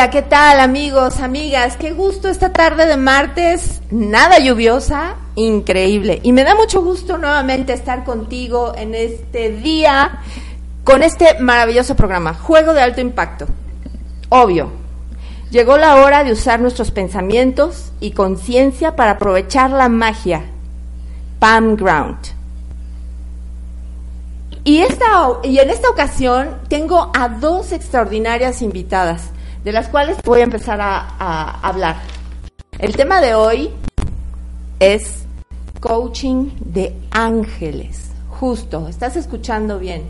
Hola, ¿qué tal amigos, amigas? Qué gusto esta tarde de martes, nada lluviosa, increíble. Y me da mucho gusto nuevamente estar contigo en este día con este maravilloso programa, Juego de Alto Impacto. Obvio, llegó la hora de usar nuestros pensamientos y conciencia para aprovechar la magia. Palm Ground. Y, esta, y en esta ocasión tengo a dos extraordinarias invitadas de las cuales voy a empezar a, hablar. El tema de hoy es coaching de ángeles. Justo, estás escuchando bien.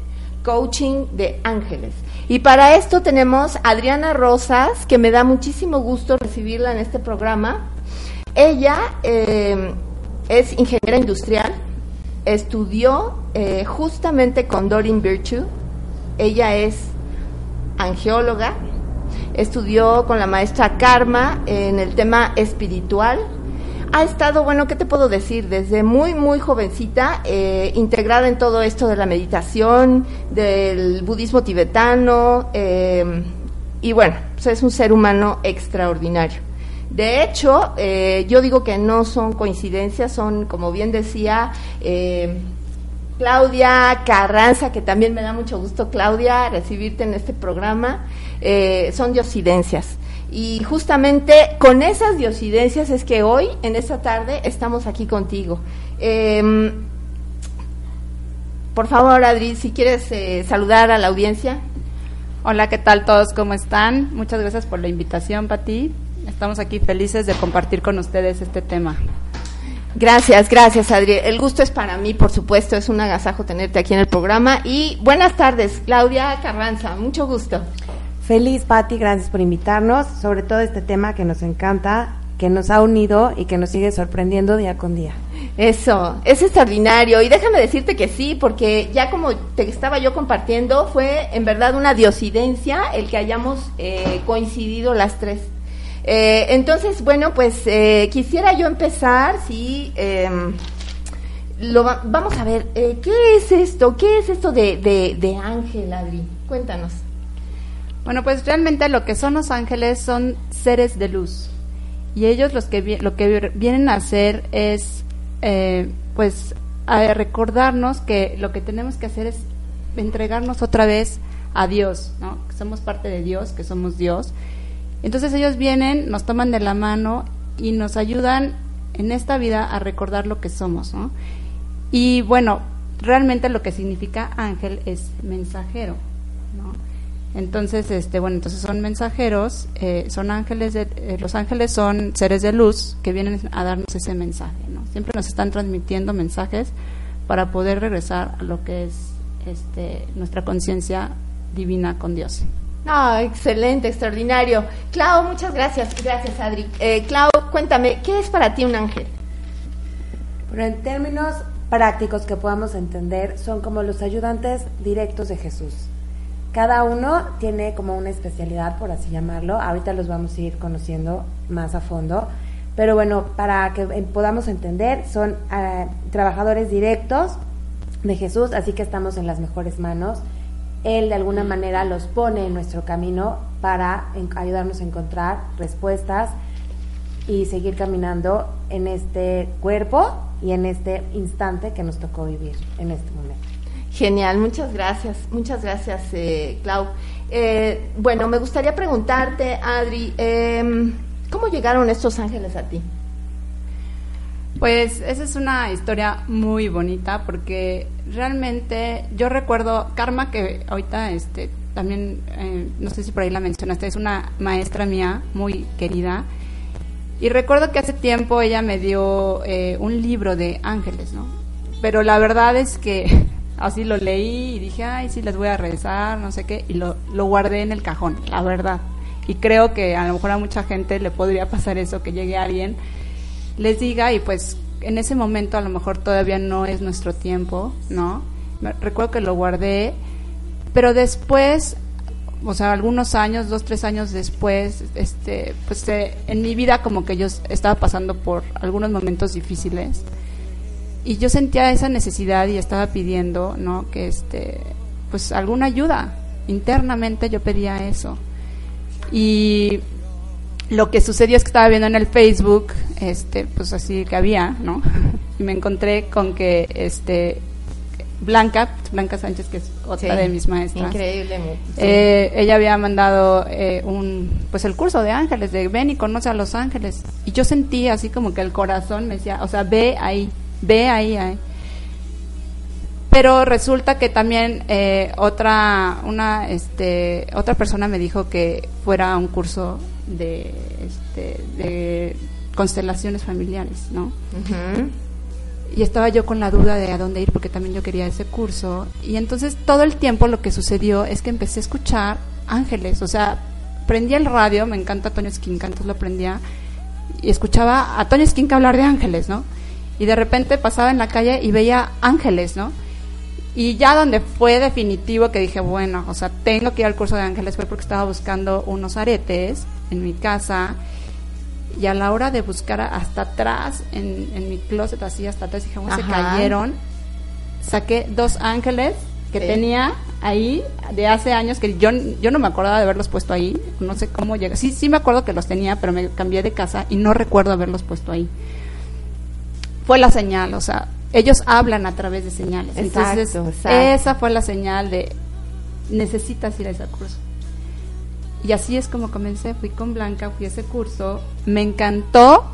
Coaching de ángeles. Y para esto tenemos a Adriana Rosas, que me da muchísimo gusto recibirla en este programa. Ella eh, es ingeniera industrial, estudió eh, justamente con Dorin Virtue. Ella es angeóloga, estudió con la maestra Karma en el tema espiritual. Ha estado, bueno, ¿qué te puedo decir? Desde muy, muy jovencita, eh, integrada en todo esto de la meditación, del budismo tibetano, eh, y bueno, pues es un ser humano extraordinario. De hecho, eh, yo digo que no son coincidencias, son, como bien decía, Claudia Carranza, que también me da mucho gusto, Claudia, recibirte en este programa, eh, son diosidencias. Y justamente con esas diosidencias es que hoy, en esta tarde, estamos aquí contigo. Em, por favor, Adri, si quieres eh, saludar a la audiencia. Hola, ¿qué tal todos? ¿Cómo están? Muchas gracias por la invitación, Pati. Estamos aquí felices de compartir con ustedes este tema. Gracias, gracias Adri. El gusto es para mí, por supuesto, es un agasajo tenerte aquí en el programa. Y buenas tardes, Claudia Carranza, mucho gusto. Feliz, Patti, gracias por invitarnos, sobre todo este tema que nos encanta, que nos ha unido y que nos sigue sorprendiendo día con día. Eso, es extraordinario. Y déjame decirte que sí, porque ya como te estaba yo compartiendo, fue en verdad una diosidencia el que hayamos eh, coincidido las tres. Eh, entonces, bueno, pues eh, quisiera yo empezar, sí, em, lo vamos a ver, eh, ¿qué es esto? ¿Qué es esto de, de, ángel, Adri? Cuéntanos. Bueno, pues realmente lo que son los ángeles son seres de luz. Y ellos los que, lo que vienen a hacer es, pues, a recordarnos que lo que tenemos que hacer es entregarnos otra vez a Dios, ¿no? Que somos parte de Dios, que somos Dios entonces ellos vienen, nos toman de la mano y nos ayudan en esta vida a recordar lo que somos, ¿no? Y bueno, realmente lo que significa ángel es mensajero, ¿no? Entonces, este, bueno, entonces son mensajeros, eh, son ángeles, de, eh, los ángeles son seres de luz que vienen a darnos ese mensaje, ¿no? Siempre nos están transmitiendo mensajes para poder regresar a lo que es este, nuestra conciencia divina con Dios. Ah, excelente, extraordinario. Clau, muchas gracias. Gracias, Adri. Eh, Clau, cuéntame, ¿qué es para ti un ángel? En términos prácticos que podamos entender, son como los ayudantes directos de Jesús. Cada uno tiene como una especialidad, por así llamarlo. Ahorita los vamos a ir conociendo más a fondo. Pero bueno, para que podamos entender, son eh, trabajadores directos de Jesús, así que estamos en las mejores manos él de alguna manera los pone en nuestro camino para ayudarnos a encontrar respuestas y seguir caminando en este cuerpo y en este instante que nos tocó vivir en este momento. Genial, muchas gracias, muchas gracias, eh, Clau. Eh, bueno, me gustaría preguntarte, Adri, em, ¿cómo llegaron estos ángeles a ti? Pues esa es una historia muy bonita porque realmente yo recuerdo Karma que ahorita este también eh, no sé si por ahí la mencionaste es una maestra mía muy querida y recuerdo que hace tiempo ella me dio eh, un libro de ángeles, ¿no? Pero la verdad es que así lo leí y dije, ay, sí, les voy a rezar, no sé qué, y lo, lo guardé en el cajón, la verdad. Y creo que a lo mejor a mucha gente le podría pasar eso, que llegue alguien les diga y pues en ese momento a lo mejor todavía no es nuestro tiempo, ¿no? recuerdo que lo guardé, pero después, o sea, algunos años, dos, tres años después, este, pues eh, en mi vida como que yo estaba pasando por algunos momentos difíciles y yo sentía esa necesidad y estaba pidiendo, ¿no? Que este, pues alguna ayuda. Internamente yo pedía eso. Y lo que sucedió es que estaba viendo en el Facebook, este, pues así que había, ¿no? Y me encontré con que este Blanca, Blanca Sánchez, que es otra Sí. de mis maestras. Increíble. sí. Eh, ella había mandado eh, un pues el curso de ángeles de ven y conoce a los ángeles y yo sentí así como que el corazón me decía o sea ve ahí ve ahí, ahí. pero resulta que también eh, otra una este otra persona me dijo que fuera a un curso de este de constelaciones familiares no y estaba yo con la duda de a dónde ir porque también yo quería ese curso y entonces todo el tiempo lo que sucedió es que empecé a escuchar ángeles, o sea, prendía el radio, me encanta Toño Esquinca, entonces lo prendía y escuchaba a Toño Esquinca hablar de ángeles, ¿no? Y de repente pasaba en la calle y veía ángeles, ¿no? Y ya donde fue definitivo que dije, bueno, o sea, tengo que ir al curso de ángeles fue porque estaba buscando unos aretes en mi casa y a la hora de buscar hasta atrás, en, en mi closet, así hasta atrás, dije, bueno, se cayeron. Saqué dos ángeles que Sí. tenía ahí de hace años que yo, yo no me acordaba de haberlos puesto ahí. No sé cómo llega. Sí, sí me acuerdo que los tenía, pero me cambié de casa y no recuerdo haberlos puesto ahí. Fue la señal, o sea, ellos hablan a través de señales. Exacto, Entonces, exacto. esa fue la señal de necesitas ir a ese curso. Y así es como comencé, fui con Blanca, fui a ese curso, me encantó,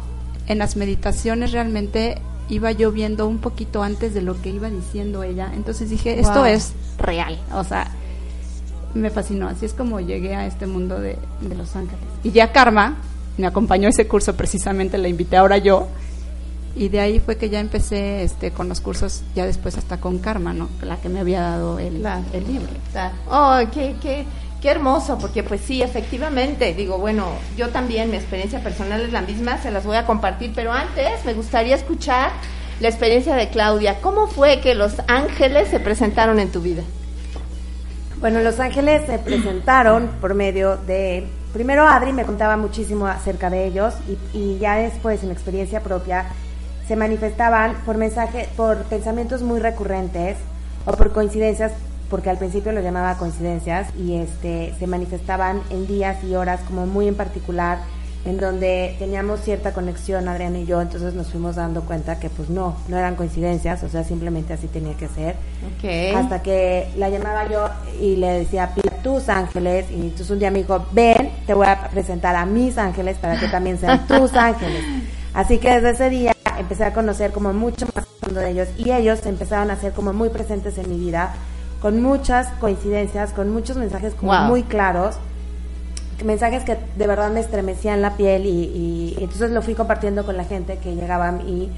en las meditaciones realmente iba yo viendo un poquito antes de lo que iba diciendo ella, entonces dije, esto Wow. es real, o sea, me fascinó, así es como llegué a este mundo de, de Los Ángeles. Y ya Karma me acompañó a ese curso, precisamente la invité ahora yo, y de ahí fue que ya empecé este con los cursos, ya después hasta con Karma, ¿no? La que me había dado el, Claro. el libro. Oh, qué, qué, qué hermoso, porque pues sí, efectivamente, digo, bueno, yo también, mi experiencia personal es la misma, se las voy a compartir, pero antes me gustaría escuchar la experiencia de Claudia. ¿Cómo fue que los ángeles se presentaron en tu vida? Bueno, Los Ángeles se presentaron por medio de... Primero Adri me contaba muchísimo acerca de ellos y, y ya después en experiencia propia se manifestaban por mensaje, por pensamientos muy recurrentes o por coincidencias, porque al principio lo llamaba coincidencias y este se manifestaban en días y horas como muy en particular en donde teníamos cierta conexión Adriana y yo, entonces nos fuimos dando cuenta que pues no, no eran coincidencias, o sea, simplemente así tenía que ser. Hasta que la llamaba yo y le decía, pide tus ángeles. Y entonces un día me dijo, ven, te voy a presentar a mis ángeles para que también sean tus ángeles. Así que desde ese día empecé a conocer como mucho más fondo de ellos y ellos empezaron a ser como muy presentes en mi vida, con muchas coincidencias, con muchos mensajes como Wow. muy claros mensajes que de verdad me estremecían la piel y, y- y entonces lo fui compartiendo con la gente que llegaba y,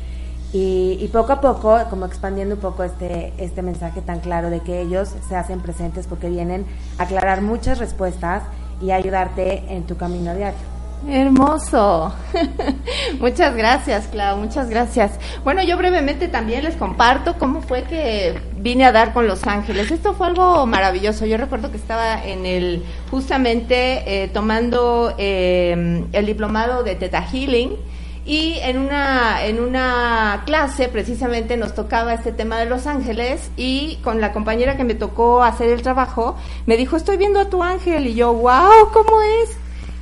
y, y poco a poco como expandiendo un poco este, este mensaje tan claro de que ellos se hacen presentes porque vienen a aclarar muchas respuestas y a ayudarte en tu camino diario. Hermoso. muchas gracias, Clau, muchas gracias. Bueno, yo brevemente también les comparto cómo fue que vine a dar con Los Ángeles. Esto fue algo maravilloso. Yo recuerdo que estaba en el, justamente eh, tomando eh, el diplomado de Teta Healing. Y en una, en una clase precisamente nos tocaba este tema de Los Ángeles y con la compañera que me tocó hacer el trabajo me dijo, estoy viendo a tu ángel y yo, wow, ¿cómo es?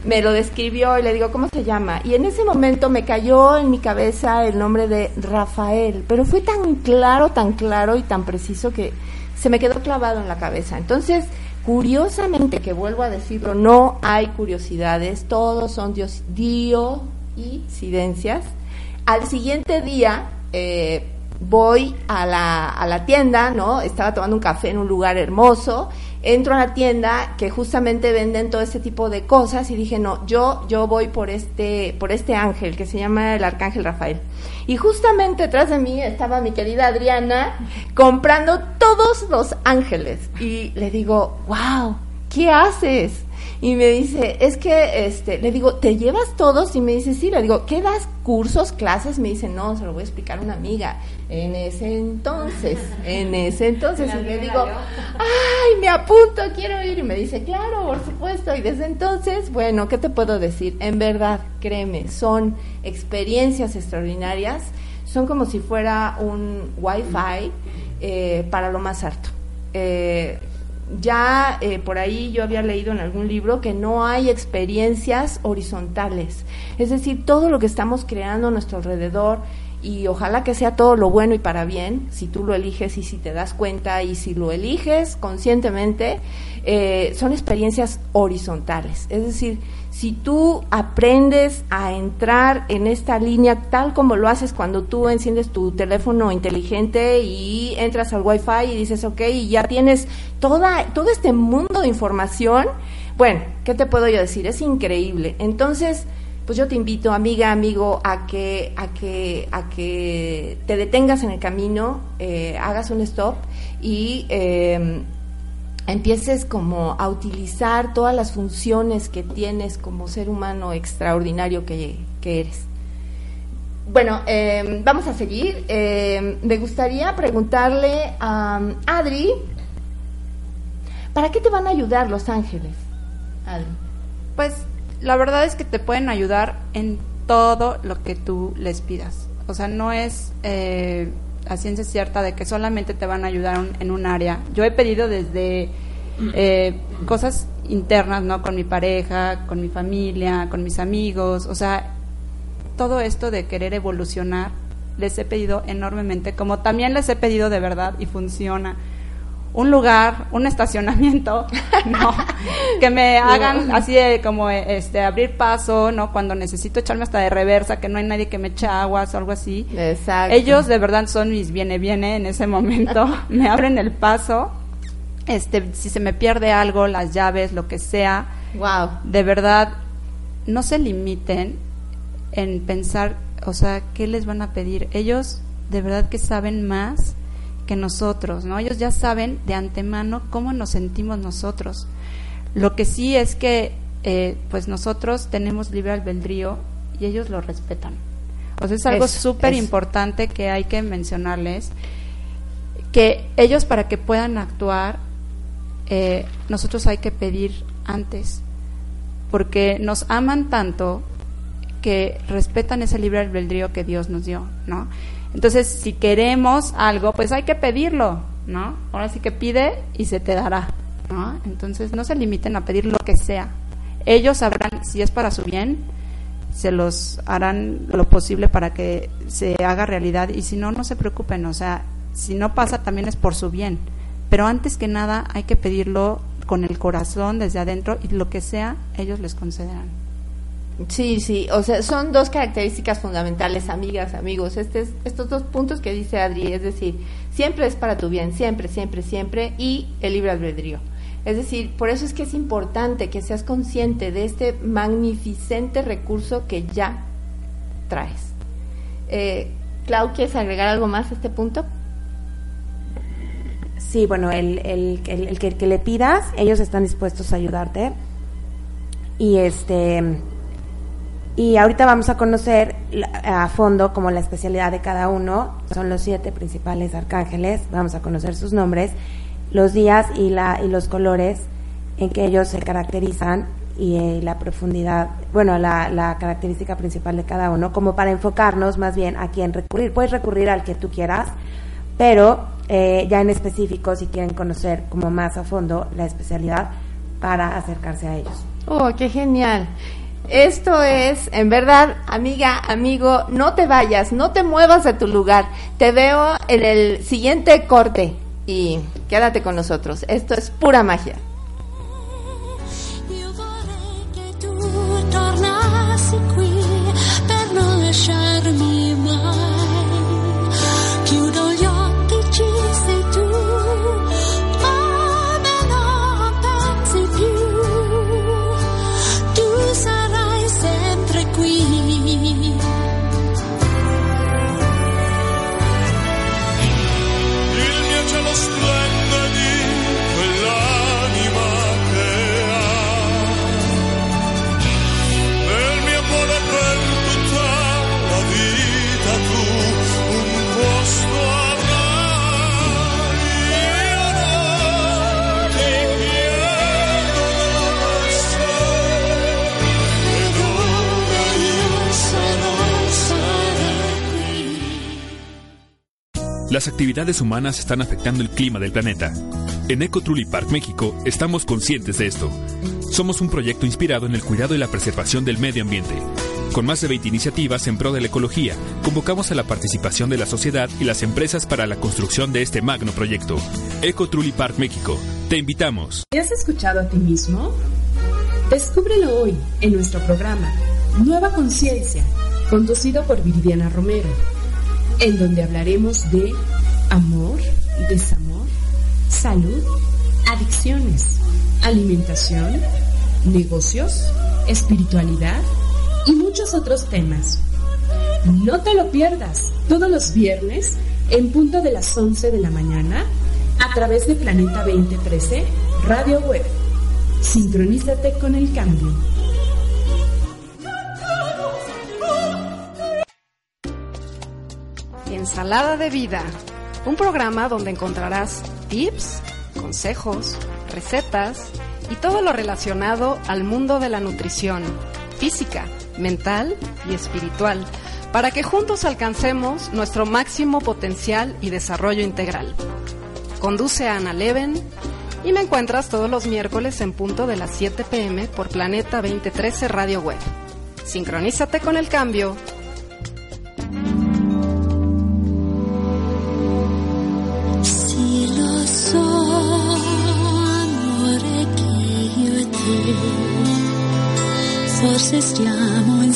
Me lo describió y le digo, ¿cómo se llama? Y en ese momento me cayó en mi cabeza el nombre de Rafael, pero fue tan claro, tan claro y tan preciso que se me quedó clavado en la cabeza. Entonces, curiosamente, que vuelvo a decirlo, no hay curiosidades, todos son dios, diosidencias. Al siguiente día, eh, voy a la, a la tienda, ¿no? Estaba tomando un café en un lugar hermoso, entro a la tienda que justamente venden todo este tipo de cosas y dije, no, yo, yo voy por este, por este ángel que se llama el Arcángel Rafael. Y justamente detrás de mí estaba mi querida Adriana comprando todos los ángeles. Y le digo, wow, ¿qué haces? Y me dice, es que, este, le digo, ¿te llevas todos? Y me dice, sí, le digo, ¿qué das cursos, clases? Me dice, no, se lo voy a explicar a una amiga. En ese entonces, en ese entonces, y le digo, ay, me apunto, quiero ir. Y me dice, claro, por supuesto. Y desde entonces, bueno, ¿qué te puedo decir? En verdad, créeme, son experiencias extraordinarias. Son como si fuera un wifi eh, para lo más alto. Eh, ya eh, por ahí yo había leído en algún libro que no hay experiencias horizontales. Es decir, todo lo que estamos creando a nuestro alrededor y ojalá que sea todo lo bueno y para bien, si tú lo eliges y si te das cuenta y si lo eliges conscientemente, eh, son experiencias horizontales. Es decir, si tú aprendes a entrar en esta línea tal como lo haces cuando tú enciendes tu teléfono inteligente y entras al wifi y dices, ok, y ya tienes toda, todo este mundo de información, bueno, ¿qué te puedo yo decir? Es increíble. Entonces, pues yo te invito, amiga, amigo, a que, a que, a que te detengas en el camino, eh, hagas un stop y eh, empieces como a utilizar todas las funciones que tienes como ser humano extraordinario que, eres. Bueno, eh, vamos a seguir. me gustaría preguntarle a Adri, ¿para qué te van a ayudar los ángeles? Adri. Pues la verdad es que te pueden ayudar en todo lo que tú les pidas. O sea, no es eh, a ciencia cierta de que solamente te van a ayudar en un área. Yo he pedido desde eh, cosas internas, ¿no? Con mi pareja, con mi familia, con mis amigos. O sea, todo esto de querer evolucionar, les he pedido enormemente, como también les he pedido de verdad y funciona un lugar, un estacionamiento, no, que me hagan así de como este abrir paso, ¿no? Cuando necesito echarme hasta de reversa, que no hay nadie que me eche aguas o algo así. Exacto. Ellos de verdad son mis viene viene en ese momento, me abren el paso. Este, si se me pierde algo, las llaves, lo que sea. Wow. De verdad no se limiten en pensar, o sea, ¿qué les van a pedir? Ellos de verdad que saben más que nosotros, ¿no? Ellos ya saben de antemano cómo nos sentimos nosotros. Lo que sí es que, eh, pues nosotros tenemos libre albedrío y ellos lo respetan. O sea, es algo súper importante que hay que mencionarles, que ellos para que puedan actuar, eh, nosotros hay que pedir antes, porque nos aman tanto que respetan ese libre albedrío que Dios nos dio, ¿no? Entonces, si queremos algo, pues hay que pedirlo, ¿no? Ahora sí que pide y se te dará, ¿no? Entonces, no se limiten a pedir lo que sea. Ellos sabrán si es para su bien, se los harán lo posible para que se haga realidad y si no, no se preocupen, o sea, si no pasa también es por su bien. Pero antes que nada hay que pedirlo con el corazón desde adentro y lo que sea, ellos les concederán. Sí, sí, o sea, son dos características fundamentales, amigas, amigos, este estos dos puntos que dice Adri, es decir, siempre es para tu bien, siempre, siempre, siempre, y el libre albedrío. Es decir, por eso es que es importante que seas consciente de este magnificente recurso que ya traes. Eh, Clau, ¿quieres agregar algo más a este punto? Sí, bueno, el, el, el que le pidas, ellos están dispuestos a ayudarte. Y este y ahorita vamos a conocer a fondo como la especialidad de cada uno. Son los siete principales arcángeles. Vamos a conocer sus nombres, los días y, la, y los colores en que ellos se caracterizan y eh, la profundidad, bueno, la, la, característica principal de cada uno, como para enfocarnos más bien a quién recurrir. Puedes recurrir al que tú quieras, pero eh, ya en específico, si quieren conocer como más a fondo la especialidad, para acercarse a ellos. Oh, qué genial. Esto es, en verdad, amiga, amigo, no te vayas, no te muevas de tu lugar. Te veo en el siguiente corte y quédate con nosotros. Esto es pura magia. Actividades humanas están afectando el clima del planeta. En Eco Truly Park México estamos conscientes de esto. Somos un proyecto inspirado en el cuidado y la preservación del medio ambiente. Con más de 20 iniciativas en pro de la ecología, convocamos a la participación de la sociedad y las empresas para la construcción de este magno proyecto. Eco Truly Park México. Te invitamos. ¿Te has escuchado a ti mismo? Descúbrelo hoy en nuestro programa Nueva Conciencia, conducido por Viridiana Romero en donde hablaremos de amor, desamor, salud, adicciones, alimentación, negocios, espiritualidad y muchos otros temas. No te lo pierdas todos los viernes en punto de las 11 de la mañana a través de Planeta 2013 Radio Web. Sincronízate con el cambio. Ensalada de Vida, un programa donde encontrarás tips, consejos, recetas y todo lo relacionado al mundo de la nutrición, física, mental y espiritual, para que juntos alcancemos nuestro máximo potencial y desarrollo integral. Conduce a Ana Leven y me encuentras todos los miércoles en punto de las 7 pm por Planeta 2013 Radio Web. Sincronízate con el cambio forse insieme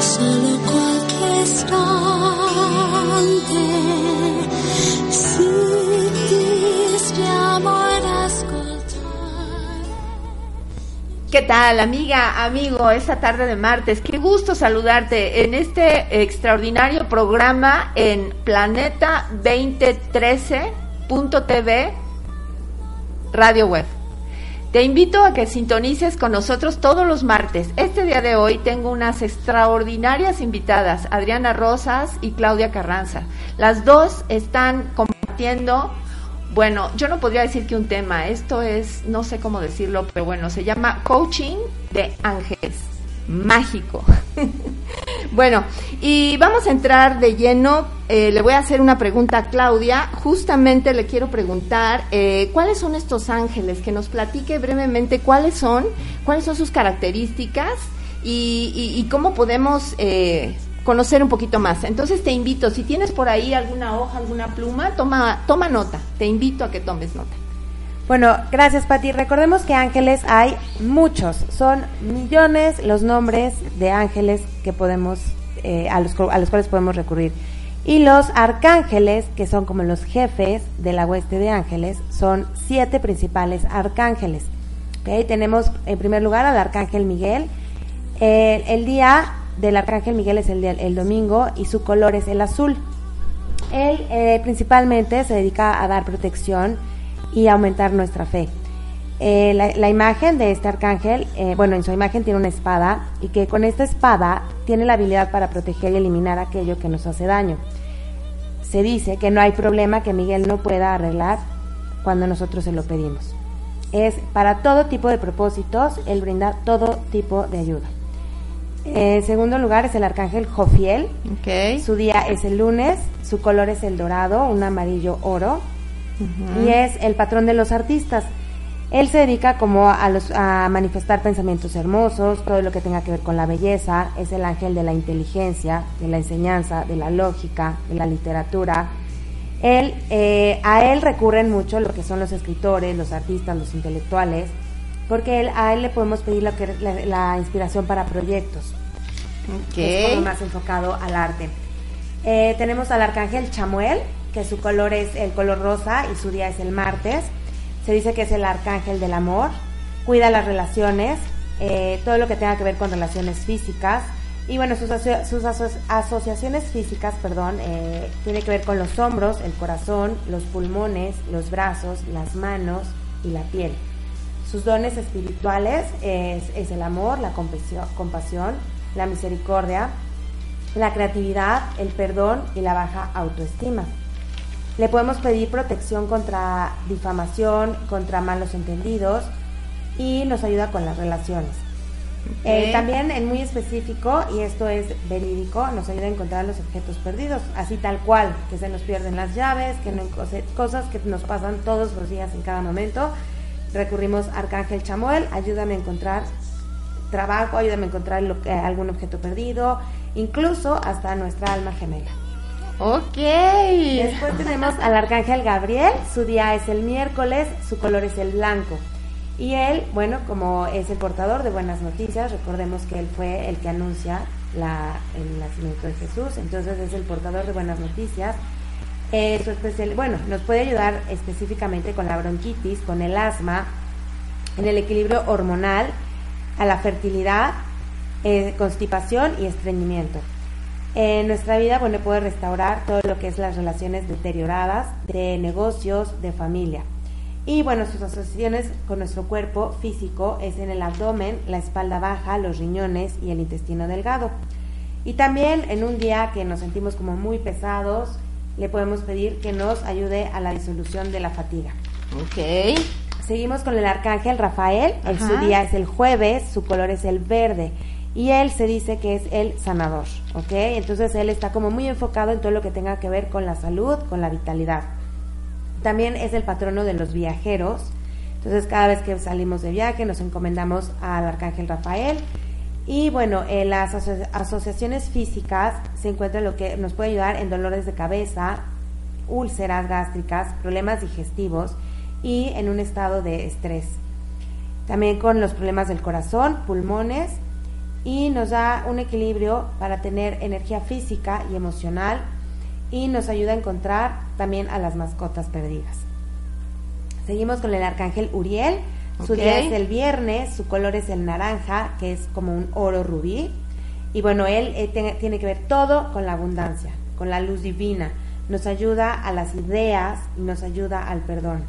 solo qualche istante. ¿Qué tal, amiga, amigo, esta tarde de martes? Qué gusto saludarte en este extraordinario programa en Planeta 2013.tv Radio Web. Te invito a que sintonices con nosotros todos los martes. Este día de hoy tengo unas extraordinarias invitadas, Adriana Rosas y Claudia Carranza. Las dos están compartiendo, bueno, yo no podría decir que un tema, esto es, no sé cómo decirlo, pero bueno, se llama Coaching de Ángeles. Mágico. bueno, y vamos a entrar de lleno. Eh, le voy a hacer una pregunta a Claudia. Justamente le quiero preguntar eh, cuáles son estos ángeles, que nos platique brevemente cuáles son, cuáles son sus características y, cómo podemos eh, conocer un poquito más. Entonces te invito, si tienes por ahí alguna hoja, alguna pluma, toma, toma nota. Te invito a que tomes nota. Bueno, gracias Pati. Recordemos que ángeles hay muchos, son millones los nombres de ángeles que podemos, eh, a, los, a los cuales podemos recurrir. Y los arcángeles, que son como los jefes de la hueste de ángeles, son siete principales arcángeles. Tenemos en primer lugar al arcángel Miguel. el día del arcángel Miguel es el, el domingo y su color es el azul. Él eh, principalmente se dedica a dar protección y aumentar nuestra fe. Eh, la, imagen de este arcángel, eh, bueno, en su imagen tiene una espada y que con esta espada tiene la habilidad para proteger y eliminar aquello que nos hace daño. Se dice que no hay problema que Miguel no pueda arreglar cuando nosotros se lo pedimos. Es para todo tipo de propósitos, él brinda todo tipo de ayuda. En segundo lugar es el arcángel Jofiel. Okay. Su día es el lunes, su color es el dorado, un amarillo oro y es el patrón de los artistas. Él se dedica como a, los, a manifestar pensamientos hermosos, todo lo que tenga que ver con la belleza, es el ángel de la inteligencia, de la enseñanza, de la lógica, de la literatura. Él, eh, a él recurren mucho lo que son los escritores, los artistas, los intelectuales, porque él, a él le podemos pedir lo que, la, inspiración para proyectos. Okay. Es más enfocado al arte. Eh, tenemos al arcángel Chamuel, que su color es el color rosa y su día es el martes. Se dice que es el arcángel del amor, cuida las relaciones, eh, todo lo que tenga que ver con relaciones físicas. Y bueno, sus, sus asociaciones físicas, perdón, eh, tiene que ver con los hombros, el corazón, los pulmones, los brazos, las manos y la piel. Sus dones espirituales es, es el amor, la compasión, la misericordia, la creatividad, el perdón y la baja autoestima. Le podemos pedir protección contra difamación, contra malos entendidos y nos ayuda con las relaciones. Eh, también en muy específico, y esto es verídico, nos ayuda a encontrar los objetos perdidos, así tal cual, que se nos pierden las llaves, que no, cosas que nos pasan todos los días en cada momento. Recurrimos a Arcángel Chamuel, ayúdame a encontrar trabajo, ayúdame a encontrar lo algún objeto perdido, incluso hasta nuestra alma gemela. Ok. Después tenemos al arcángel Gabriel, su día es el miércoles, su color es el blanco. Y él, bueno, como es el portador de buenas noticias, recordemos que él fue el que anuncia el nacimiento de Jesús, entonces es el portador de buenas noticias. Eh, su especial, bueno, nos puede ayudar específicamente con la bronquitis, con el asma, en el equilibrio hormonal, a la fertilidad, eh, constipación y estreñimiento. En nuestra vida, bueno, puede restaurar todo lo que es las relaciones deterioradas de negocios, de familia. Y bueno, sus asociaciones con nuestro cuerpo físico es en el abdomen, la espalda baja, los riñones y el intestino delgado. Y también en un día que nos sentimos como muy pesados, le podemos pedir que nos ayude a la disolución de la fatiga. Ok. Seguimos con el arcángel Rafael. El, su día es el jueves, su color es el verde. Y él se dice que es el sanador, ¿ok? Entonces él está como muy enfocado en todo lo que tenga que ver con la salud, con la vitalidad. También es el patrono de los viajeros. Entonces cada vez que salimos de viaje nos encomendamos al arcángel Rafael. Y bueno, en las aso- asociaciones físicas se encuentra lo que nos puede ayudar en dolores de cabeza, úlceras gástricas, problemas digestivos y en un estado de estrés. También con los problemas del corazón, pulmones y nos da un equilibrio para tener energía física y emocional y nos ayuda a encontrar también a las mascotas perdidas. Seguimos con el arcángel Uriel. Su día es el viernes, su color es el naranja, que es como un oro rubí. Y bueno, él eh, tiene que ver todo con la abundancia, con la luz divina. Nos ayuda a las ideas y nos ayuda al perdón.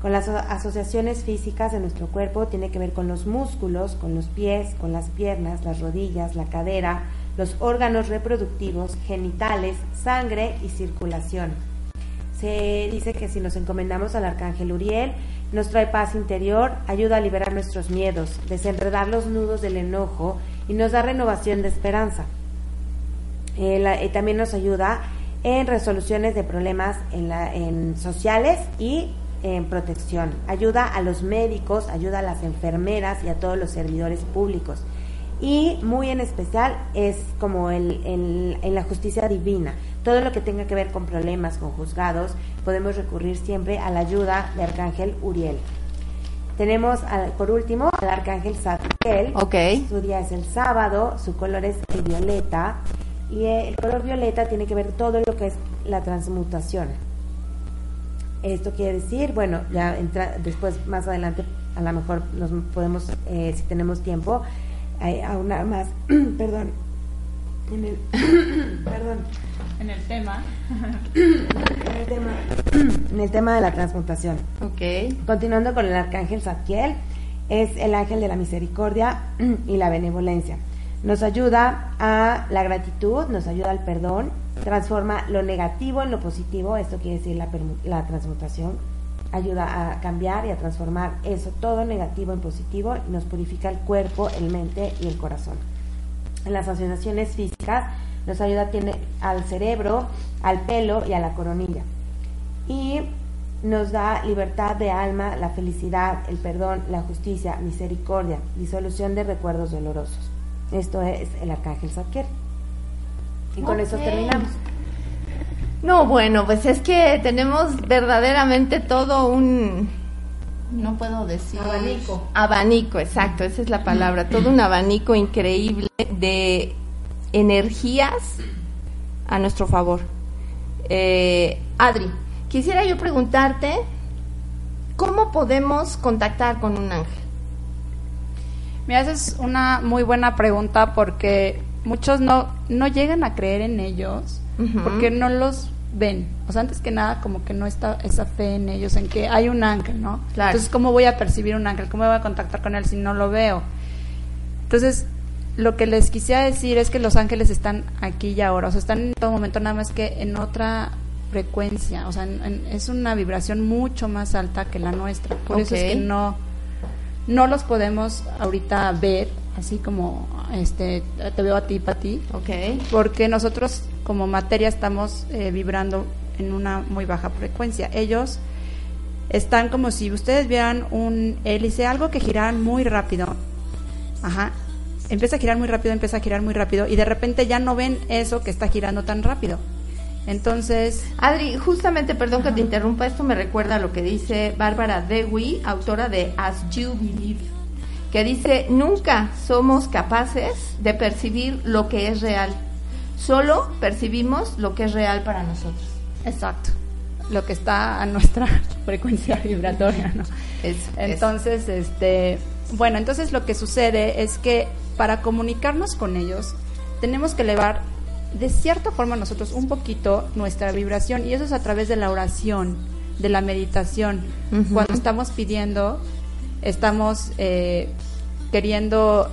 Con las aso- asociaciones físicas de nuestro cuerpo tiene que ver con los músculos, con los pies, con las piernas, las rodillas, la cadera, los órganos reproductivos, genitales, sangre y circulación. Se dice que si nos encomendamos al arcángel Uriel, nos trae paz interior, ayuda a liberar nuestros miedos, desenredar los nudos del enojo y nos da renovación de esperanza. Eh, eh, también nos ayuda en resoluciones de problemas en en sociales y en protección. Ayuda a los médicos, ayuda a las enfermeras y a todos los servidores públicos. Y muy en especial es como el, el- en la justicia divina. Todo lo que tenga que ver con problemas, con juzgados, podemos recurrir siempre a la ayuda de Arcángel Uriel. Tenemos al- por último al Arcángel Zadkiel. Su día es el sábado, su color es el violeta y el color violeta tiene que ver todo lo que es la transmutación. Esto quiere decir, bueno, ya entra, después más adelante a lo mejor nos podemos, eh, si tenemos tiempo, eh, aunar más, perdón, en el, perdón, En el tema. en el tema, en el tema de la transmutación. Ok. Continuando con el arcángel Zadkiel, es el ángel de la misericordia y la benevolencia. Nos ayuda a la gratitud, nos ayuda al perdón, transforma lo negativo en lo positivo, esto quiere decir la, transmutación, ayuda a cambiar y a transformar eso todo negativo en positivo y nos purifica el cuerpo, el mente y el corazón. En las asociaciones físicas nos ayuda tiene, al cerebro, al pelo y a la coronilla y nos da libertad de alma, la felicidad, el perdón, la justicia, misericordia, disolución de recuerdos dolorosos. Esto es el arcángel Zadkiel. Y con eso terminamos. No, bueno, pues es que tenemos verdaderamente todo un, no puedo decir. Abanico. Abanico, exacto, esa es la palabra. Todo un abanico increíble de energías a nuestro favor. Eh, Adri, quisiera yo preguntarte, ¿cómo podemos contactar con un ángel? Mira, esa es una muy buena pregunta porque muchos no, no llegan a creer en ellos porque no los ven. O sea, antes que nada, como que no está esa fe en ellos, en que hay un ángel, ¿no? Claro. Entonces, ¿cómo voy a percibir un ángel? ¿Cómo voy a contactar con él si no lo veo? Entonces, lo que les quisiera decir es que los ángeles están aquí y ahora, o sea, están en todo momento, nada más que en otra frecuencia, o sea, en- en- es una vibración mucho más alta que la nuestra. Por eso es que no, no los podemos ahorita ver así como este te veo a ti, para ti, Ok. porque nosotros como materia estamos eh, vibrando en una muy baja frecuencia. Ellos están como si ustedes vieran un hélice, algo que gira muy rápido. Ajá. Empieza a girar muy rápido, empieza a girar muy rápido y de repente ya no ven eso que está girando tan rápido. Entonces, Adri, justamente, perdón que te interrumpa, esto me recuerda a lo que dice Bárbara Dewey, autora de As You Believe, que dice, nunca somos capaces de percibir lo que es real, solo percibimos lo que es real para nosotros. exacto, lo que está a nuestra frecuencia vibratoria, ¿no? Eso, Entonces, este, bueno, entonces lo que sucede es que para comunicarnos con ellos tenemos que elevar de cierta forma nosotros un poquito nuestra vibración y eso es a través de la oración, de la meditación. Cuando estamos pidiendo, estamos eh, queriendo,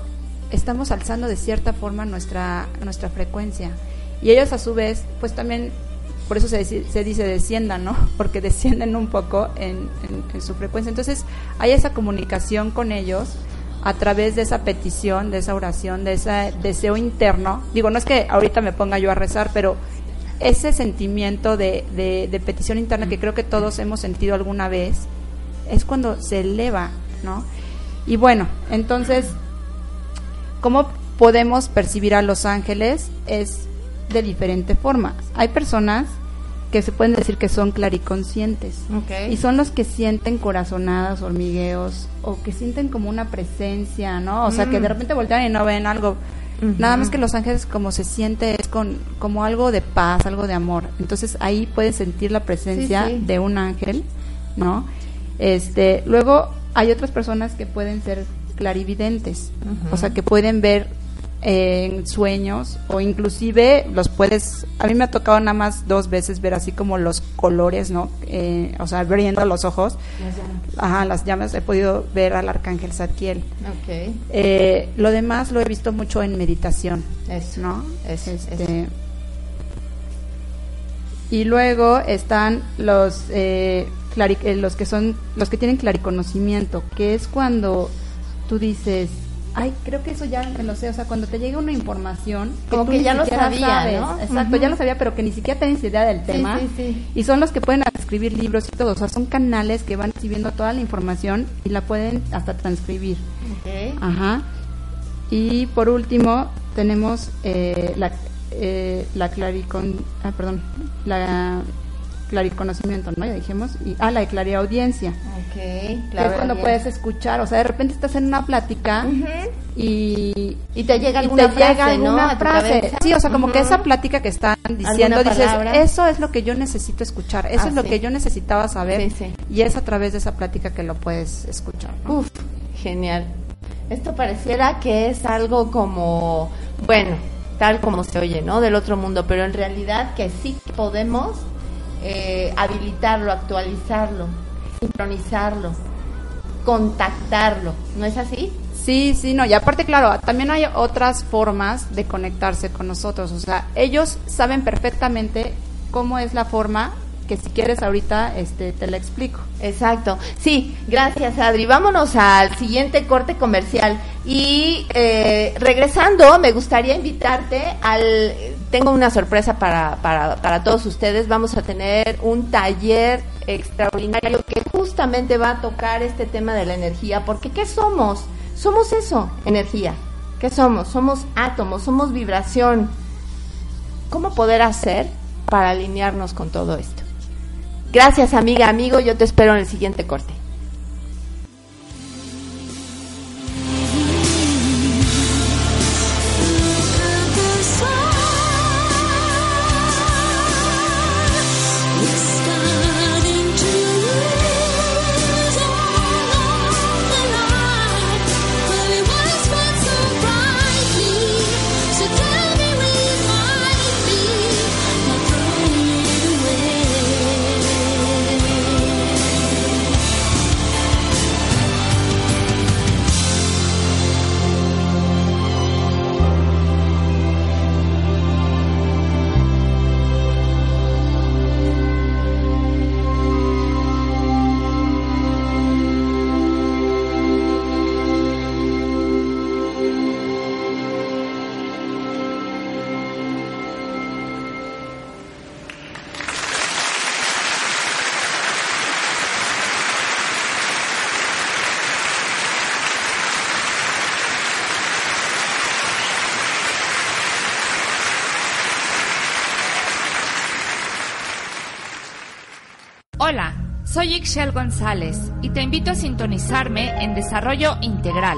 estamos alzando de cierta forma nuestra nuestra frecuencia y ellos a su vez, pues también por eso se, se dice desciendan, ¿no? Porque descienden un poco en, en- su frecuencia. Entonces, hay esa comunicación con ellos a través de esa petición, de esa oración, de ese deseo interno. Digo, no es que ahorita me ponga yo a rezar, pero ese sentimiento de- de petición interna que creo que todos hemos sentido alguna vez, es cuando se eleva, ¿no? Y bueno, entonces, ¿cómo podemos percibir a los ángeles? Es de diferente forma. Hay personas que se pueden decir que son clariconscientes. Y son los que sienten corazonadas, hormigueos, o que sienten como una presencia, ¿no? O sea, que de Mm. repente voltean y no ven algo. Nada más que los ángeles como se siente es con como algo de paz, algo de amor. Entonces ahí puedes sentir la presencia Sí, sí. de un ángel, ¿no? Este, luego hay otras personas que pueden ser clarividentes, o sea, que pueden ver eh, en sueños o inclusive los puedes, a mí me ha tocado nada más dos veces ver así como los colores, ¿no? Eh, o sea, abriendo los ojos, ajá, las llamas, he podido ver al arcángel Zadkiel. Ok. Eh, lo demás lo he visto mucho en meditación, Eso. ¿no? Eso, Este, eso. Y luego están los eh, clari- eh, los que son los que tienen clariconocimiento, que es cuando tú dices, ay, creo que eso ya me lo sé, o sea, cuando te llega una información Como tú que ni ya lo sabía, sabes. ¿no? Exacto, ya lo sabía, pero que ni siquiera tienes idea del tema. sí, sí. Y son los que pueden escribir libros y todo, o sea, son canales que van recibiendo toda la información y la pueden hasta transcribir. Ajá. Y por último tenemos eh, la, eh, la claricon, ah, perdón, la clariconocimiento, ¿no? Ya dijimos. Y, ah, la clariaudiencia. Ok. que es claro, cuando puedes escuchar, o sea, de repente estás en una plática Ujú. y, Y te llega y alguna te frase, llega alguna ¿no? Frase. Sí, o sea, como que Ujú. esa plática que están diciendo, ¿Alguna dices, eso es lo que yo necesito escuchar, eso Ah, es lo sí. que yo necesitaba saber. Sí, sí. Y es a través de esa plática que lo puedes escuchar. ¿no? Uf, genial. Esto pareciera que es algo como, bueno, tal como se oye, ¿no? Del otro mundo, pero en realidad que sí podemos eh, habilitarlo, actualizarlo, sincronizarlo, contactarlo, ¿no es así? Sí, sí, no, y aparte, claro, también hay otras formas de conectarse con nosotros, o sea, ellos saben perfectamente cómo es la forma que si quieres ahorita este te la explico. Exacto. Sí, gracias Adri. Vámonos al siguiente corte comercial. Y eh, regresando, me gustaría invitarte al... Tengo una sorpresa para, para, para todos ustedes. Vamos a tener un taller extraordinario que justamente va a tocar este tema de la energía. Porque ¿qué somos? Somos eso, energía. ¿Qué somos? Somos átomos, somos vibración. ¿Cómo poder hacer para alinearnos con todo esto? Gracias, amiga, amigo. Yo te espero en el siguiente corte. Soy Ixchel González y te invito a sintonizarme en Desarrollo Integral,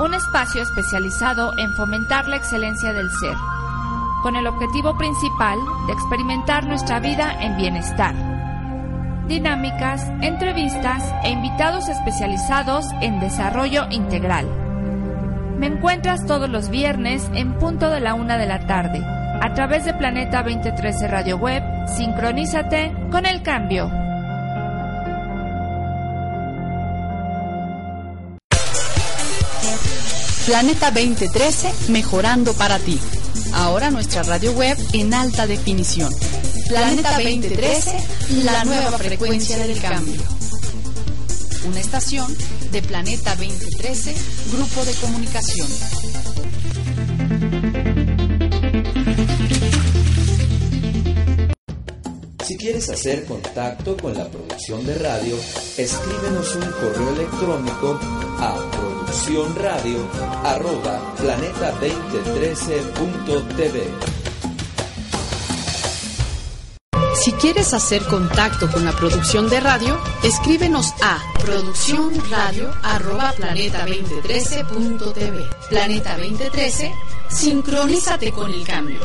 un espacio especializado en fomentar la excelencia del ser, con el objetivo principal de experimentar nuestra vida en bienestar. Dinámicas, entrevistas e invitados especializados en desarrollo integral. Me encuentras todos los viernes en punto de la una de la tarde, a través de Planeta 2013 Radio Web. Sincronízate con el cambio. Planeta 2013, mejorando para ti. Ahora nuestra radio web en alta definición. Planeta 2013, la nueva frecuencia del cambio. Una estación de Planeta 2013, Grupo de Comunicación. Si quieres hacer contacto con la producción de radio, escríbenos un correo electrónico a producciónradio arroba planeta2013.tv. Si quieres hacer contacto con la producción de radio, escríbenos a producciónradio.planeta2013.tv. Planeta 2013, sincronízate con el cambio.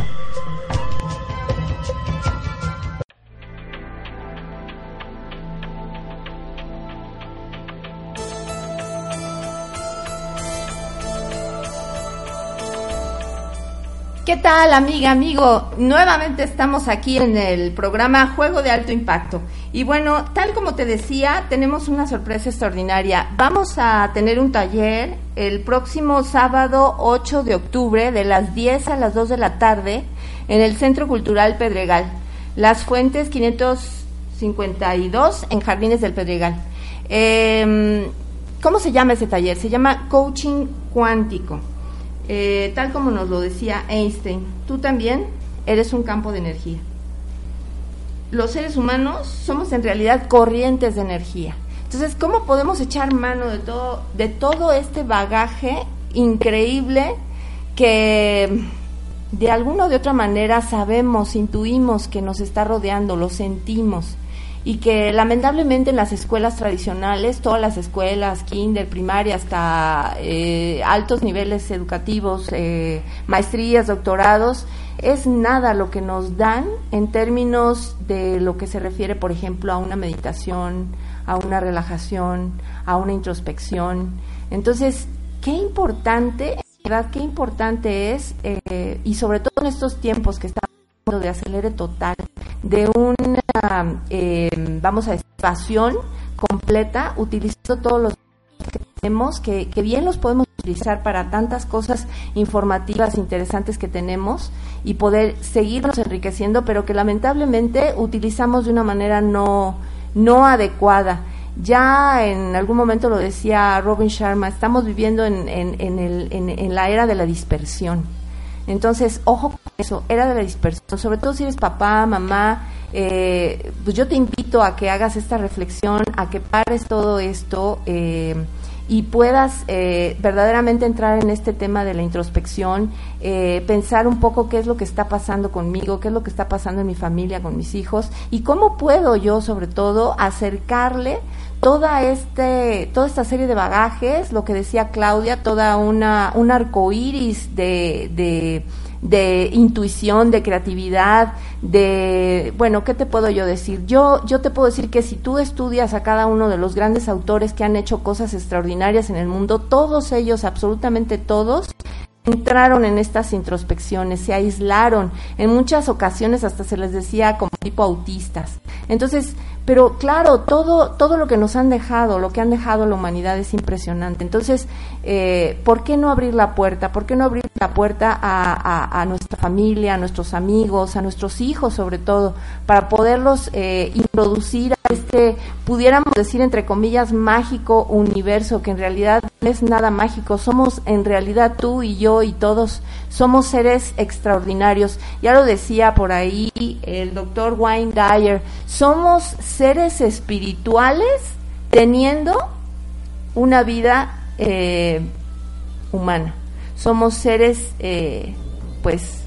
¿Qué tal, amiga, amigo? Nuevamente estamos aquí en el programa Juego de Alto Impacto. Y bueno, tal como te decía, tenemos una sorpresa extraordinaria. Vamos a tener un taller el próximo sábado 8 de octubre de las 10 a las 2 de la tarde en el Centro Cultural Pedregal. Las Fuentes 552 en Jardines del Pedregal. Eh, ¿Cómo se llama ese taller? Se llama Coaching Cuántico. Eh, tal como nos lo decía Einstein, tú también eres un campo de energía. Los seres humanos somos en realidad corrientes de energía. Entonces, ¿cómo podemos echar mano de todo, de todo este bagaje increíble que de alguna o de otra manera sabemos, intuimos que nos está rodeando, lo sentimos? Y que lamentablemente en las escuelas tradicionales, todas las escuelas, kinder, primaria, hasta eh, altos niveles educativos, eh, maestrías, doctorados, es nada lo que nos dan en términos de lo que se refiere, por ejemplo, a una meditación, a una relajación, a una introspección. Entonces, qué importante, qué importante es, eh, y sobre todo en estos tiempos que estamos de acelere total, de una, eh, vamos a decir, pasión completa, utilizando todos los que tenemos, que, bien los podemos utilizar para tantas cosas informativas, interesantes que tenemos y poder seguirnos enriqueciendo, pero que lamentablemente utilizamos de una manera no, no adecuada. Ya en algún momento lo decía Robin Sharma, estamos viviendo en, en, en, el, en la era de la dispersión entonces, ojo con eso, era de la dispersión, sobre todo si eres papá, mamá, eh, pues yo te invito a que hagas esta reflexión, a que pares todo esto eh, y puedas eh, verdaderamente entrar en este tema de la introspección, pensar un poco qué es lo que está pasando conmigo, qué es lo que está pasando en mi familia, con mis hijos y cómo puedo yo, sobre todo, acercarle toda este toda esta serie de bagajes lo que decía Claudia toda una un arco iris de, de, de intuición de creatividad de bueno qué te puedo yo decir yo yo te puedo decir que si tú estudias a cada uno de los grandes autores que han hecho cosas extraordinarias en el mundo todos ellos absolutamente todos entraron en estas introspecciones, se aislaron, en muchas ocasiones hasta se les decía como tipo autistas. Entonces, pero claro, todo, todo lo que nos han dejado, lo que han dejado la humanidad es impresionante. Entonces, eh, ¿por qué no abrir la puerta? ¿Por qué no abrir la puerta a, nuestra familia, a nuestros amigos, a nuestros hijos sobre todo, para poderlos eh, introducir a este, pudiéramos decir entre comillas, mágico universo, que en realidad no es nada mágico, somos en realidad tú y yo y todos, somos seres extraordinarios. Ya lo decía por ahí el doctor Wayne Dyer, somos seres espirituales teniendo una vida eh, humana. Somos seres, eh, pues,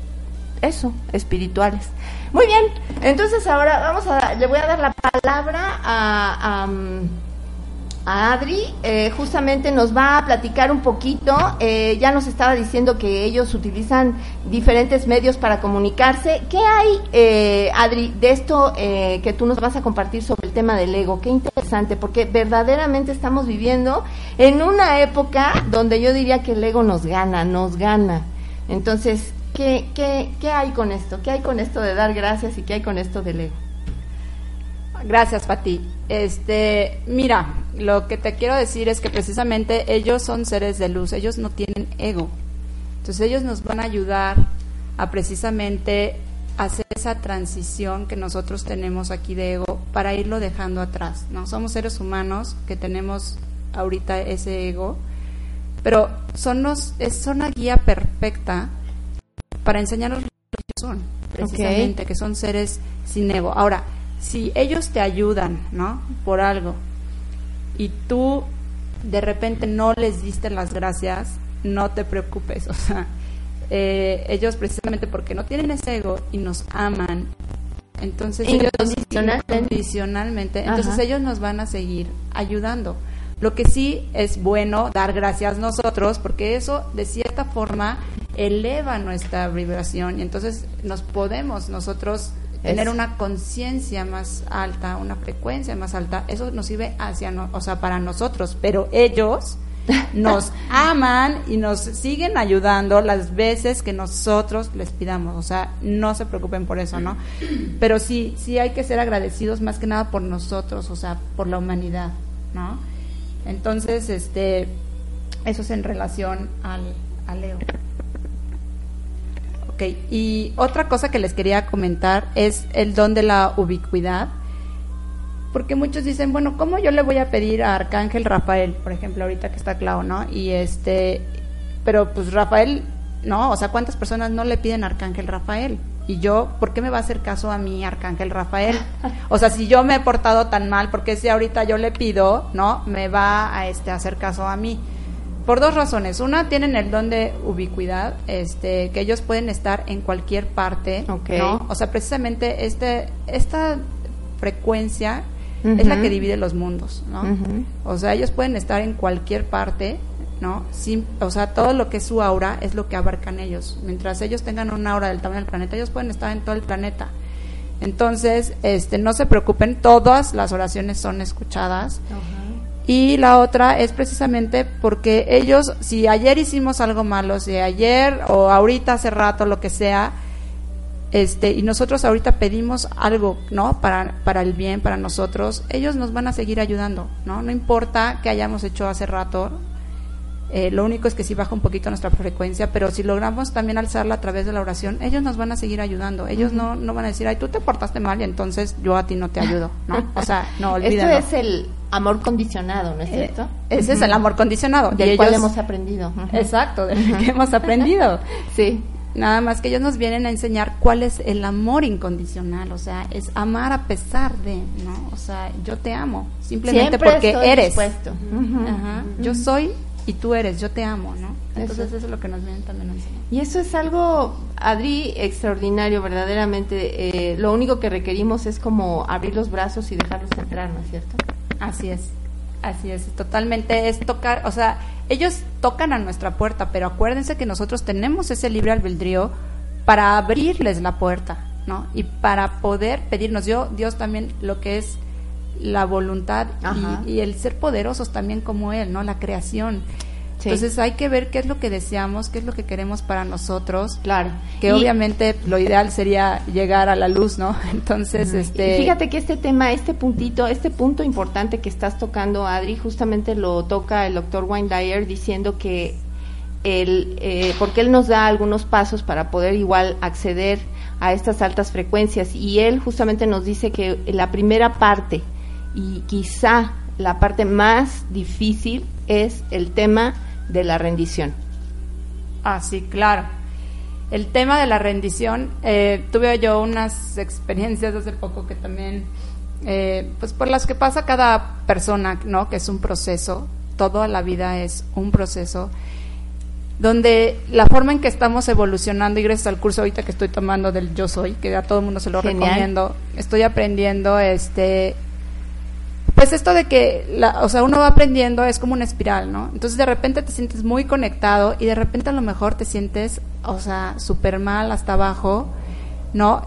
eso, espirituales. Muy bien, entonces ahora vamos a, le voy a dar la palabra a, a, mm, a Adri. Eh, justamente nos va a platicar un poquito. eh, ya nos estaba diciendo que ellos utilizan diferentes medios para comunicarse. ¿Qué hay, eh, Adri, de esto eh, que tú nos vas a compartir sobre el tema del ego? Qué interesante, porque verdaderamente estamos viviendo en una época donde yo diría que el ego nos gana, nos gana. Entonces, ¿qué, qué, qué hay con esto? ¿Qué hay con esto de dar gracias y qué hay con esto del ego? Gracias, Pati. Este, mira, lo que te quiero decir es que precisamente ellos son seres de luz, ellos no tienen ego. Entonces ellos nos van a ayudar a precisamente hacer esa transición que nosotros tenemos aquí de ego para irlo dejando atrás, ¿no? Somos seres humanos que tenemos ahorita ese ego, pero son los, es son una guía perfecta para enseñarnos lo que son, precisamente, que son seres sin ego. Ahora, si ellos te ayudan, ¿no? Por algo, y tú de repente no les diste las gracias, no te preocupes, o sea, eh, ellos precisamente porque no tienen ese ego y nos aman, entonces ellos Incondicionalmente. incondicionalmente, entonces ellos nos van a seguir ayudando. Lo que sí es bueno dar gracias nosotros, porque eso de cierta forma eleva nuestra vibración y entonces nos podemos nosotros tener Es- una conciencia más alta, una frecuencia más alta, eso nos sirve hacia, no- o sea, para nosotros, pero ellos nos aman y nos siguen ayudando las veces que nosotros les pidamos, o sea, no se preocupen por eso, ¿no? Pero sí, sí hay que ser agradecidos más que nada por nosotros, o sea, por la humanidad, ¿no? Entonces, este, eso es en relación al, al Leo. Ok, y otra cosa que les quería comentar es el don de la ubicuidad. Porque muchos dicen, bueno, ¿cómo yo le voy a pedir a Arcángel Rafael, por ejemplo, ahorita que está claro, ¿no? Y este, pero pues Rafael, ¿no? O sea, ¿cuántas personas no le piden Arcángel Rafael? Y yo, ¿por qué me va a hacer caso a mí, Arcángel Rafael? O sea, si yo me he portado tan mal, porque si ahorita yo le pido, ¿no? Me va a este, hacer caso a mí. Por dos razones. Una, tienen el don de ubicuidad, este, que ellos pueden estar en cualquier parte, Ok. ¿no? O sea, precisamente este, esta frecuencia es la que divide los mundos, ¿no? O sea, ellos pueden estar en cualquier parte, ¿no? Sin, o sea, todo lo que es su aura es lo que abarcan ellos. Mientras ellos tengan una aura del tamaño del planeta, ellos pueden estar en todo el planeta. Entonces, este, no se preocupen, todas las oraciones son escuchadas. Y la otra es precisamente porque ellos, si ayer hicimos algo malo, si ayer o ahorita hace rato, lo que sea, este, y nosotros ahorita pedimos algo, ¿no? Para, para el bien, para nosotros, ellos nos van a seguir ayudando, ¿no? No importa que hayamos hecho hace rato, eh, lo único es que sí baja un poquito nuestra frecuencia, pero si logramos también alzarla a través de la oración, ellos nos van a seguir ayudando. Ellos no, no van a decir, ay, tú te portaste mal y entonces yo a ti no te ayudo, ¿no? O sea, no, Esto olvídalo. es el amor condicionado, ¿no es Eh, cierto? Ese es el amor condicionado. Del Y cual ellos- hemos aprendido. Ujú. Exacto, del que hemos aprendido. Sí. Nada más que ellos nos vienen a enseñar cuál es el amor incondicional, o sea, es amar a pesar de, ¿no? O sea, yo te amo, simplemente Siempre porque estoy eres. dispuesto. Yo soy y tú eres, yo te amo, ¿no? Entonces eso, es lo que nos vienen también a enseñar. Y eso es algo, Adri, extraordinario, verdaderamente. Eh, lo único que requerimos es como abrir los brazos y dejarlos entrar, ¿no es cierto? Así es, así es, totalmente es tocar, o sea, ellos tocan a nuestra puerta, pero acuérdense que nosotros tenemos ese libre albedrío para abrirles la puerta, ¿no? Y para poder pedirnos, yo, Dios también lo que es la voluntad y, y el ser poderosos también como Él, ¿no? La creación. Sí. Entonces hay que ver qué es lo que deseamos, qué es lo que queremos para nosotros. Claro. Que Y- obviamente lo ideal sería llegar a la luz, ¿no? Entonces, este... fíjate que este tema, este puntito, este punto importante que estás tocando, Adri, justamente lo toca el doctor Weindeyer diciendo que él, eh, porque él nos da algunos pasos para poder igual acceder a estas altas frecuencias y él justamente nos dice que la primera parte y quizá la parte más difícil es el tema de la rendición. Ah, sí, claro. El tema de la rendición, eh, tuve yo unas experiencias hace poco que también, eh, pues por las que pasa cada persona, ¿no? Que es un proceso, toda la vida es un proceso. donde la forma en que estamos evolucionando y gracias al curso ahorita que estoy tomando del Yo Soy, que a todo el mundo se lo Genial. recomiendo, estoy aprendiendo este pues esto de que la, o sea, uno va aprendiendo es como una espiral, ¿no? Entonces de repente te sientes muy conectado y de repente a lo mejor te sientes, o sea, súper mal hasta abajo, ¿no?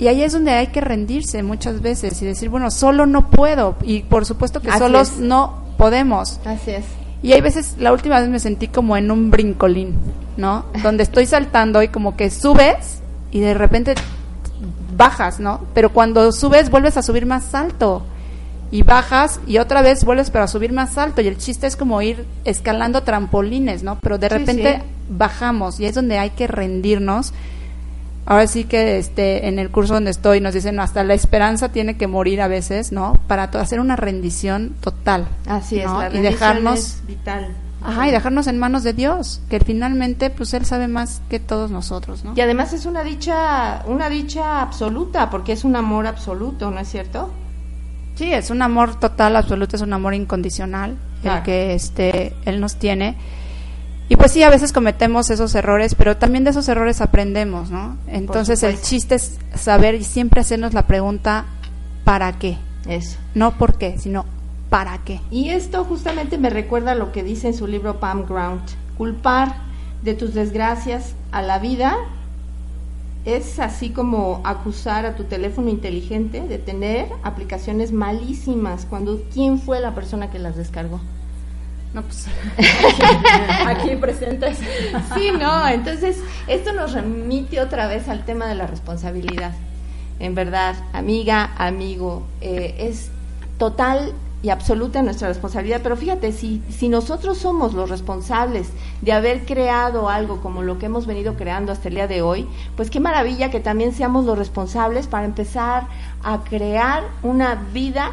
Y ahí es donde hay que rendirse muchas veces y decir, bueno, solo no puedo. Y por supuesto que Así solos es. no podemos. Así es. Y hay veces, la última vez me sentí como en un brincolín, ¿no? Donde estoy saltando y como que subes y de repente bajas, ¿no? Pero cuando subes vuelves a subir más alto y bajas y otra vez vuelves pero a subir más alto y el chiste es como ir escalando trampolines, ¿no? Pero de repente sí. bajamos y es donde hay que rendirnos. Ahora sí que este en el curso donde estoy nos dicen hasta la esperanza tiene que morir a veces, ¿no? Para hacer una rendición total. Así es. y dejarnos es vital. Ajá, y dejarnos en manos de Dios, que finalmente pues él sabe más que todos nosotros, ¿no? Y además es una dicha, una dicha absoluta, porque es un amor absoluto, ¿no es cierto? Sí, es un amor total, absoluto, es un amor incondicional Claro. el que este él nos tiene. Y pues sí, a veces cometemos esos errores, pero también de esos errores aprendemos, ¿no? Entonces el chiste es saber y siempre hacernos la pregunta ¿para qué? Eso. No por qué, sino ¿para qué? Y esto justamente me recuerda lo que dice en su libro Pam Ground. Culpar de tus desgracias a la vida es así como acusar a tu teléfono inteligente de tener aplicaciones malísimas cuando quién fue la persona que las descargó. No, pues aquí presentes. Sí, no, entonces esto nos remite otra vez al tema de la responsabilidad. En verdad, amiga, amigo, eh, es total y absoluta nuestra responsabilidad, pero fíjate, si, si nosotros somos los responsables de haber creado algo como lo que hemos venido creando hasta el día de hoy, pues qué maravilla que también seamos los responsables para empezar a crear una vida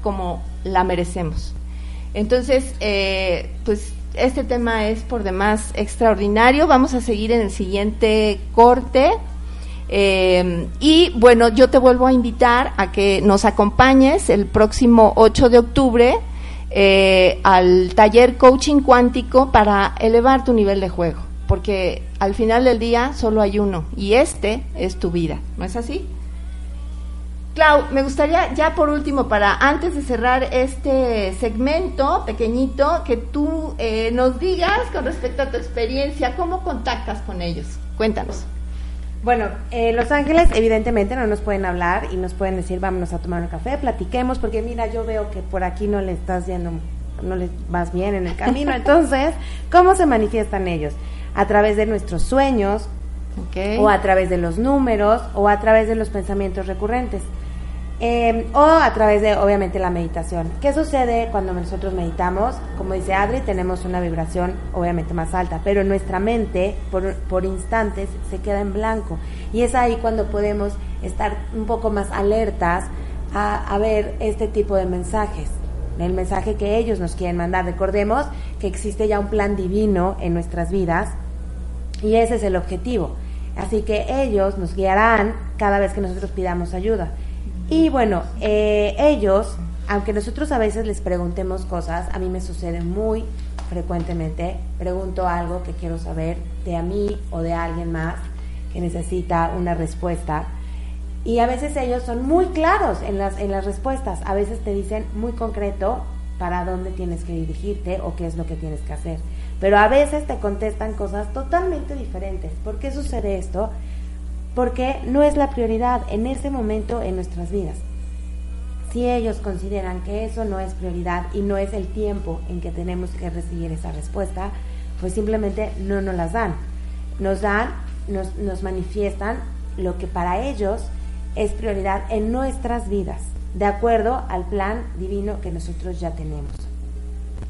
como la merecemos. Entonces, eh, pues este tema es por demás extraordinario. Vamos a seguir en el siguiente corte. Eh, y bueno, yo te vuelvo a invitar a que nos acompañes el próximo 8 de octubre eh, al taller coaching cuántico para elevar tu nivel de juego. Porque al final del día solo hay uno y este es tu vida. ¿No es así? Clau, me gustaría ya por último, para antes de cerrar este segmento pequeñito, que tú eh, nos digas con respecto a tu experiencia, cómo contactas con ellos. Cuéntanos. Bueno, eh, Los Ángeles evidentemente no nos pueden hablar y nos pueden decir vámonos a tomar un café, platiquemos, porque mira, yo veo que por aquí no le estás yendo, no le vas bien en el camino. Entonces, ¿cómo se manifiestan ellos? A través de nuestros sueños, Okay. o a través de los números, o a través de los pensamientos recurrentes. Eh, o a través de, obviamente, la meditación. ¿Qué sucede cuando nosotros meditamos? Como dice Adri, tenemos una vibración obviamente más alta, pero nuestra mente por, por instantes se queda en blanco. Y es ahí cuando podemos estar un poco más alertas a, a ver este tipo de mensajes. El mensaje que ellos nos quieren mandar. Recordemos que existe ya un plan divino en nuestras vidas y ese es el objetivo. Así que ellos nos guiarán cada vez que nosotros pidamos ayuda. Y bueno, eh, ellos, aunque nosotros a veces les preguntemos cosas, a mí me sucede muy frecuentemente, pregunto algo que quiero saber de a mí o de alguien más que necesita una respuesta. Y a veces ellos son muy claros en las, en las respuestas, a veces te dicen muy concreto para dónde tienes que dirigirte o qué es lo que tienes que hacer. Pero a veces te contestan cosas totalmente diferentes. ¿Por qué sucede esto? Porque no es la prioridad en ese momento en nuestras vidas. Si ellos consideran que eso no es prioridad y no es el tiempo en que tenemos que recibir esa respuesta, pues simplemente no nos las dan. Nos dan, nos, nos manifiestan lo que para ellos es prioridad en nuestras vidas, de acuerdo al plan divino que nosotros ya tenemos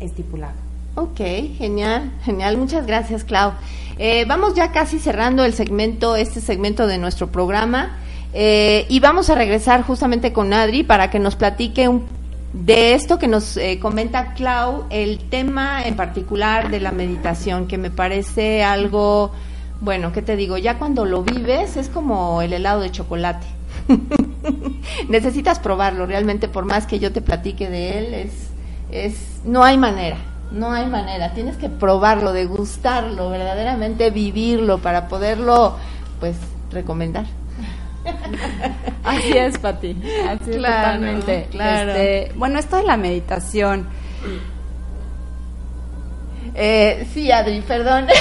estipulado. Ok, genial, genial. Muchas gracias, Clau. Eh, vamos ya casi cerrando el segmento, este segmento de nuestro programa. eh, y vamos a regresar justamente con Adri para que nos platique un, de esto que nos eh, comenta Clau, el tema en particular de la meditación, que me parece algo, bueno, ¿qué te digo? Ya cuando lo vives es como el helado de chocolate. Necesitas probarlo, realmente, por más que yo te platique de él, es, es, no hay manera, no hay manera. Tienes que probarlo, degustarlo, verdaderamente vivirlo para poderlo, pues, recomendar. Así es, Pati. Así es Claro, totalmente. claro. Este, bueno, esto de la meditación. Eh, sí, Adri, perdón.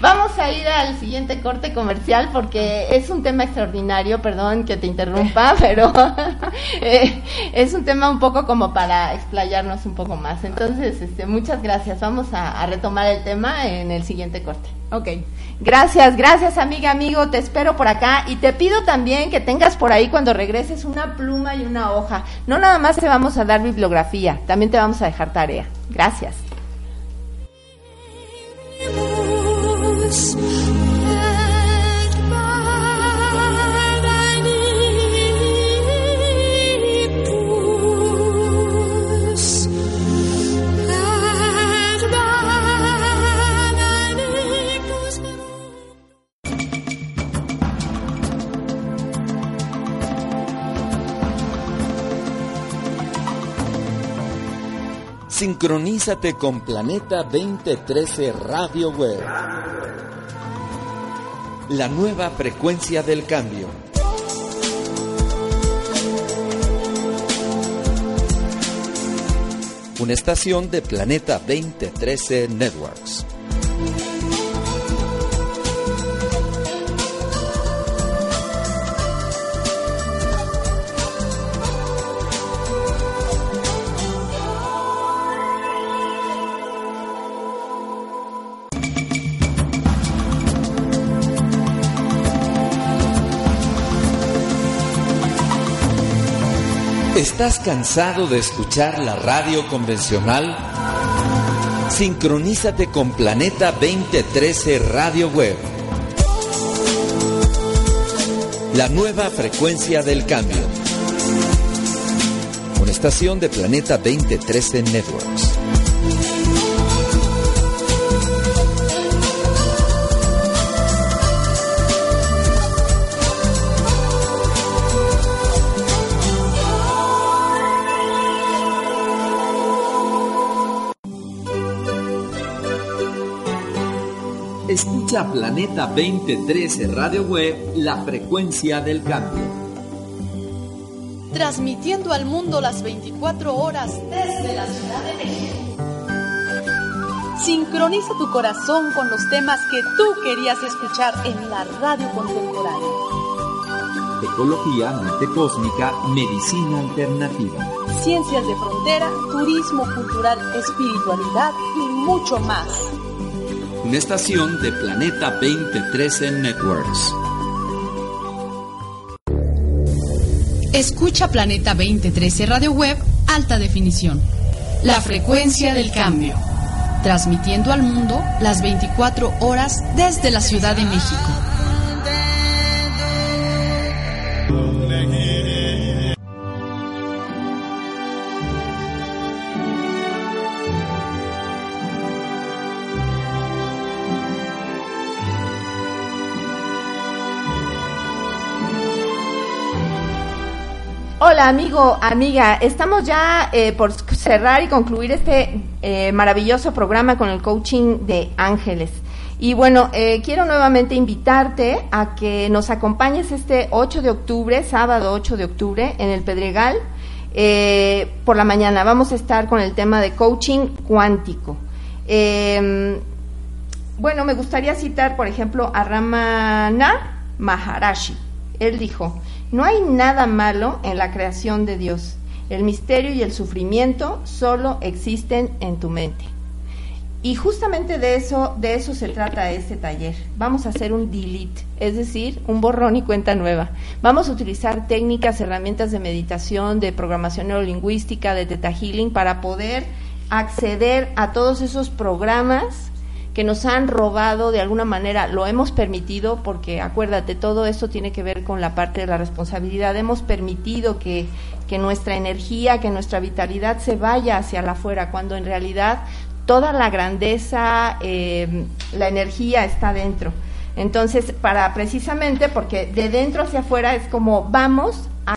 Vamos a ir al siguiente corte comercial porque es un tema extraordinario, perdón que te interrumpa, pero eh, es un tema un poco como para explayarnos un poco más. Entonces, este, muchas gracias. Vamos a, a retomar el tema en el siguiente corte. Ok. Gracias, gracias amiga, amigo, te espero por acá y te pido también que tengas por ahí cuando regreses una pluma y una hoja. No nada más te vamos a dar bibliografía, también te vamos a dejar tarea. Gracias. us Sincronízate con Planeta 2013 Radio Web. La nueva frecuencia del cambio. Una estación de Planeta 2013 Networks. ¿Estás cansado de escuchar la radio convencional? Sincronízate con Planeta 2013 Radio Web. La nueva frecuencia del cambio. Una estación de Planeta 2013 Networks. Planeta 2013 Radio Web, la frecuencia del cambio. Transmitiendo al mundo las 24 horas desde la Ciudad de México. Sincroniza tu corazón con los temas que tú querías escuchar en la radio contemporánea. Ecología, mente cósmica, medicina alternativa. Ciencias de frontera, turismo cultural, espiritualidad y mucho más. Una estación de Planeta 2013 Networks. Escucha Planeta 2013 Radio Web Alta Definición. La frecuencia del cambio. Transmitiendo al mundo las 24 horas desde la Ciudad de México. Hola amigo, amiga, estamos ya eh, por cerrar y concluir este eh, maravilloso programa con el coaching de ángeles. Y bueno, eh, quiero nuevamente invitarte a que nos acompañes este 8 de octubre, sábado 8 de octubre, en el Pedregal, por la mañana. Vamos a estar con el tema de coaching cuántico. Eh, bueno, me gustaría citar, por ejemplo, a Ramana Maharashi. Él dijo, no hay nada malo en la creación de Dios. El misterio y el sufrimiento solo existen en tu mente. Y justamente de eso, de eso se trata este taller. Vamos a hacer un delete, es decir, un borrón y cuenta nueva. Vamos a utilizar técnicas, herramientas de meditación, de programación neurolingüística, de Theta Healing para poder acceder a todos esos programas que nos han robado de alguna manera, lo hemos permitido porque acuérdate, todo esto tiene que ver con la parte de la responsabilidad. Hemos permitido que, que nuestra energía, que nuestra vitalidad se vaya hacia la afuera, cuando en realidad toda la grandeza, eh, la energía está dentro. Entonces, para precisamente, porque de dentro hacia afuera es como vamos